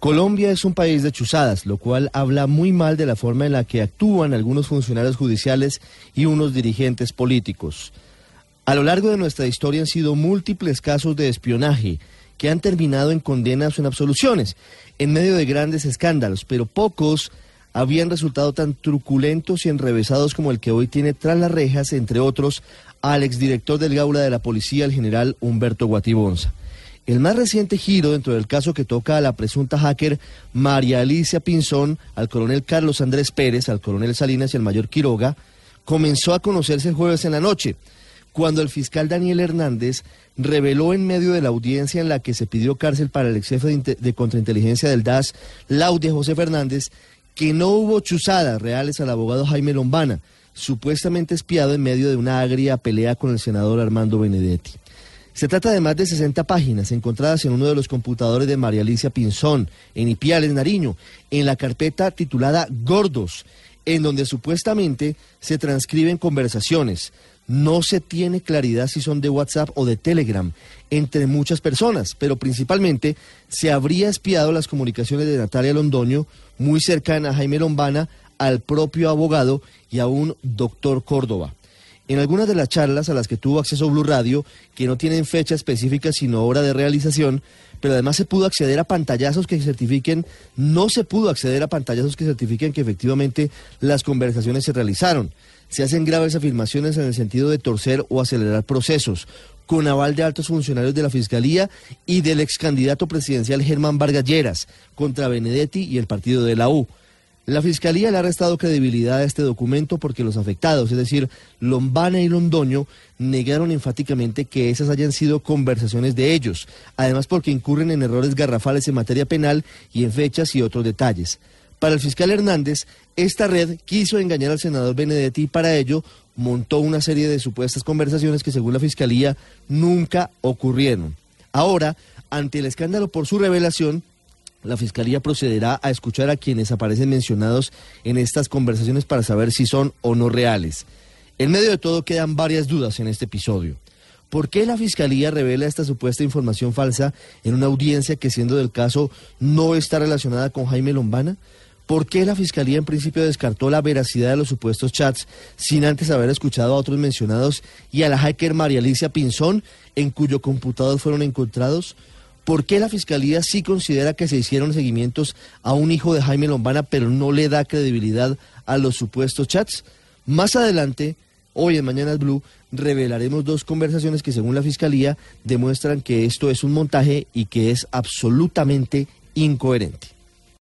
Colombia es un país de chuzadas, lo cual habla muy mal de la forma en la que actúan algunos funcionarios judiciales y unos dirigentes políticos. A lo largo de nuestra historia han sido múltiples casos de espionaje que han terminado en condenas o en absoluciones, en medio de grandes escándalos, pero pocos habían resultado tan truculentos y enrevesados como el que hoy tiene tras las rejas, entre otros, al exdirector del Gaula de la Policía, el general Humberto Guatibonza. El más reciente giro dentro del caso que toca a la presunta hacker María Alicia Pinzón, al coronel Carlos Andrés Pérez, al coronel Salinas y al mayor Quiroga, comenzó a conocerse el jueves en la noche, cuando el fiscal Daniel Hernández reveló en medio de la audiencia en la que se pidió cárcel para el ex jefe de, contrainteligencia del DAS, Laudia José Fernández, que no hubo chuzadas reales al abogado Jaime Lombana, supuestamente espiado en medio de una agria pelea con el senador Armando Benedetti. Se trata de más de 60 páginas encontradas en uno de los computadores de María Alicia Pinzón, en Ipiales, Nariño, en la carpeta titulada Gordos, en donde supuestamente se transcriben conversaciones. No se tiene claridad si son de WhatsApp o de Telegram entre muchas personas, pero principalmente se habría espiado las comunicaciones de Natalia Londoño, muy cercana a Jaime Lombana, al propio abogado y a un doctor Córdoba. En algunas de las charlas a las que tuvo acceso Blue Radio, que no tienen fecha específica sino hora de realización, pero además se pudo acceder a pantallazos que certifiquen, no se pudo acceder a pantallazos que certifiquen que efectivamente las conversaciones se realizaron. Se hacen graves afirmaciones en el sentido de torcer o acelerar procesos, con aval de altos funcionarios de la Fiscalía y del ex candidato presidencial Germán Vargas Lleras contra Benedetti y el partido de la U. La Fiscalía le ha restado credibilidad a este documento porque los afectados, es decir, Lombana y Londoño, negaron enfáticamente que esas hayan sido conversaciones de ellos, además porque incurren en errores garrafales en materia penal y en fechas y otros detalles. Para el fiscal Hernández, esta red quiso engañar al senador Benedetti y para ello montó una serie de supuestas conversaciones que según la Fiscalía nunca ocurrieron. Ahora, ante el escándalo por su revelación, la Fiscalía procederá a escuchar a quienes aparecen mencionados en estas conversaciones para saber si son o no reales. En medio de todo quedan varias dudas en este episodio. ¿Por qué la Fiscalía revela esta supuesta información falsa en una audiencia que siendo del caso no está relacionada con Jaime Lombana? ¿Por qué la Fiscalía en principio descartó la veracidad de los supuestos chats sin antes haber escuchado a otros mencionados y a la hacker María Alicia Pinzón en cuyo computador fueron encontrados? ¿Por qué la Fiscalía sí considera que se hicieron seguimientos a un hijo de Jaime Lombana, pero no le da credibilidad a los supuestos chats? Más adelante, hoy en Mañanas Blue, revelaremos dos conversaciones que según la Fiscalía demuestran que esto es un montaje y que es absolutamente incoherente.